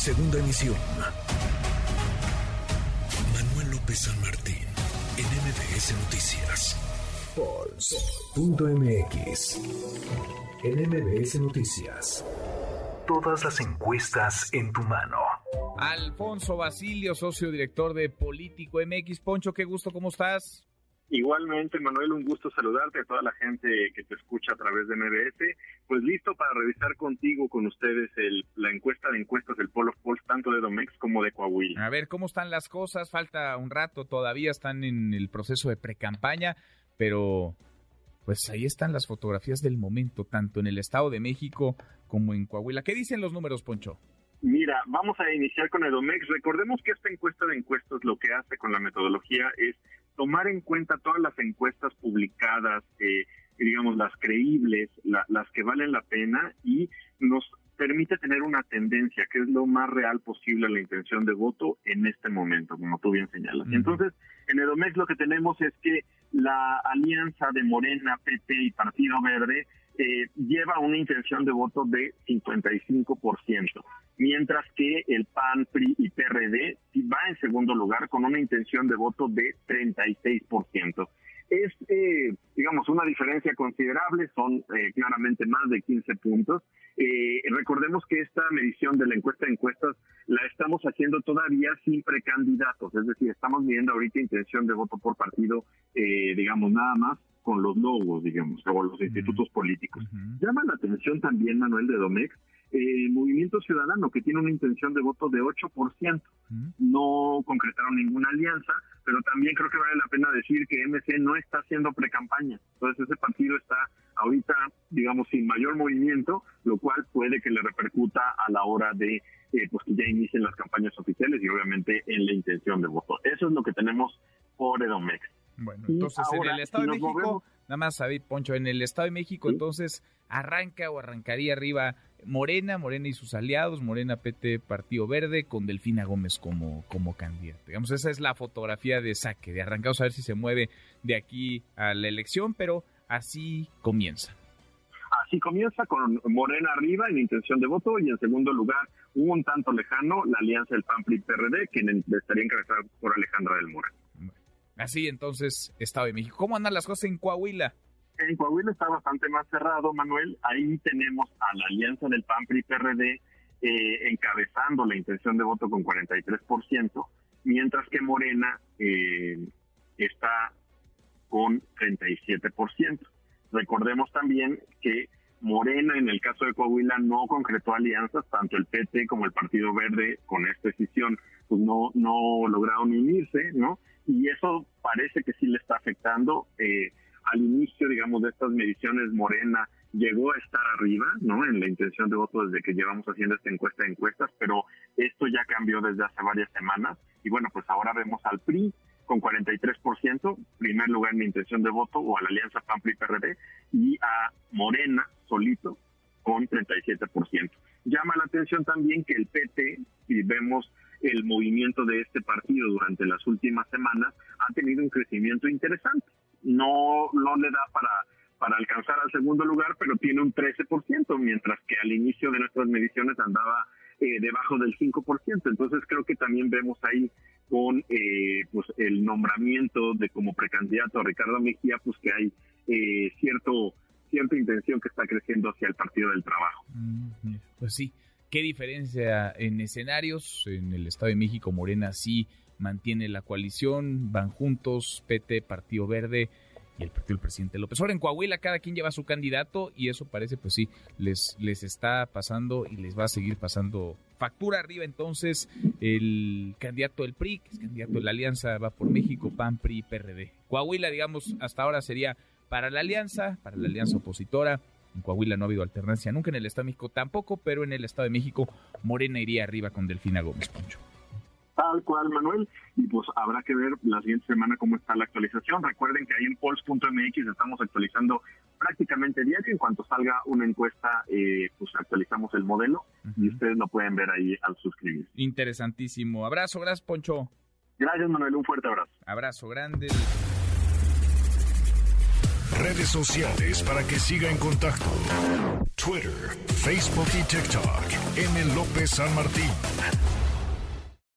Segunda emisión. Manuel López San Martín, en MBS Noticias. Pulse.mx. En MBS Noticias. Todas las encuestas en tu mano. Alfonso Basilio, socio director de Político MX. Poncho, qué gusto, ¿cómo estás? Igualmente, Manuel, un gusto saludarte a toda la gente que te escucha a través de MBS. Pues listo para revisar contigo, con ustedes, el, la encuesta de encuestas del Polo Pols, tanto de Domex como de Coahuila. A ver, ¿cómo están las cosas? Falta un rato, todavía están en el proceso de precampaña, pero pues ahí están las fotografías del momento, tanto en el Estado de México como en Coahuila. ¿Qué dicen los números, Poncho? Mira, vamos a iniciar con el Domex. Recordemos que esta encuesta de encuestas lo que hace con la metodología es tomar en cuenta todas las encuestas publicadas, eh, digamos, las creíbles, las que valen la pena y nos permite tener una tendencia que es lo más real posible a la intención de voto en este momento, como tú bien señalas. Entonces, en Edomex lo que tenemos es que la alianza de Morena, PP y Partido Verde eh, lleva una intención de voto de 55%, mientras que el PAN, PRI y PRD va en segundo lugar con una intención de voto de 36%. Es, eh, digamos, una diferencia considerable, son eh, claramente más de 15 puntos. recordemos que esta medición de la encuesta de encuestas la estamos haciendo todavía sin precandidatos, es decir, estamos midiendo ahorita intención de voto por partido, digamos, nada más con los logos, digamos, o los institutos políticos. Llama la atención también, Manuel de Domex, el Movimiento Ciudadano, que tiene una intención de voto de 8%. No concretaron ninguna alianza, pero también creo que vale la pena decir que MC no está haciendo precampaña. Entonces ese partido está ahorita, digamos, sin mayor movimiento, lo cual puede que le repercuta a la hora de eh, pues que ya inicien las campañas oficiales y obviamente en la intención de voto. Eso es lo que tenemos por Edomex. Bueno, entonces en el Estado de México, nada más, David Poncho, en el Estado de México, entonces arranca o arrancaría arriba Morena, Morena y sus aliados, Morena PT Partido Verde, con Delfina Gómez como, como candidata. Digamos, esa es la fotografía de saque, de arrancamos a ver si se mueve de aquí a la elección, pero así comienza. Así comienza con Morena arriba en intención de voto y en segundo lugar, un tanto lejano, la alianza del PAN-PRI-PRD, quien estaría encabezada por Alejandra del Mora. Así entonces, Estado de México. ¿Cómo andan las cosas en Coahuila? En Coahuila está bastante más cerrado, Manuel. Ahí tenemos a la alianza del PAN PRI PRD eh, encabezando la intención de voto con 43%, mientras que Morena eh, está con 37%. Recordemos también que Morena, en el caso de Coahuila, no concretó alianzas, tanto el PT como el Partido Verde con esta decisión, pues no, no lograron unirse, ¿no? y eso parece que sí le está afectando. Eh, al inicio, digamos, de estas mediciones, Morena llegó a estar arriba, ¿no? En la intención de voto desde que llevamos haciendo esta encuesta de encuestas, pero esto ya cambió desde hace varias semanas. Y bueno, pues ahora vemos al PRI con 43%, primer lugar en la intención de voto, o a la alianza PAN-PRI-PRD, y a Morena solito con 37%. Llama la atención también que el PT, si vemos el movimiento de este partido durante las últimas semanas ha tenido un crecimiento interesante. No, no le da para, para alcanzar al segundo lugar, pero tiene un 13%, mientras que al inicio de nuestras mediciones andaba eh, debajo del 5%. Entonces creo que también vemos ahí con eh, pues el nombramiento de como precandidato a Ricardo Mejía, pues que hay eh, cierto cierta intención que está creciendo hacia el Partido del Trabajo. Pues sí, ¿Qué diferencia en escenarios? En el Estado de México, Morena sí mantiene la coalición, van juntos, PT, Partido Verde y el partido del presidente López Ahora En Coahuila cada quien lleva su candidato y eso parece, pues sí, les, les está pasando y les va a seguir pasando factura arriba. Entonces, el candidato del PRI, que es candidato de la Alianza, va por México, PAN, PRI, PRD. Coahuila, digamos, hasta ahora sería para la Alianza, para la Alianza opositora, en Coahuila no ha habido alternancia nunca, en el Estado de México tampoco, pero en el Estado de México Morena iría arriba con Delfina Gómez Poncho. Tal cual, Manuel. Y pues habrá que ver la siguiente semana cómo está la actualización. Recuerden que ahí en Pulse.mx estamos actualizando prácticamente diario. En cuanto salga una encuesta, eh, pues actualizamos el modelo y ustedes lo pueden ver ahí al suscribirse. Interesantísimo. Abrazo, gracias, Poncho. Gracias, Manuel. Un fuerte abrazo. Abrazo grande. Redes sociales para que siga en contacto: Twitter, Facebook y TikTok. M. López San Martín.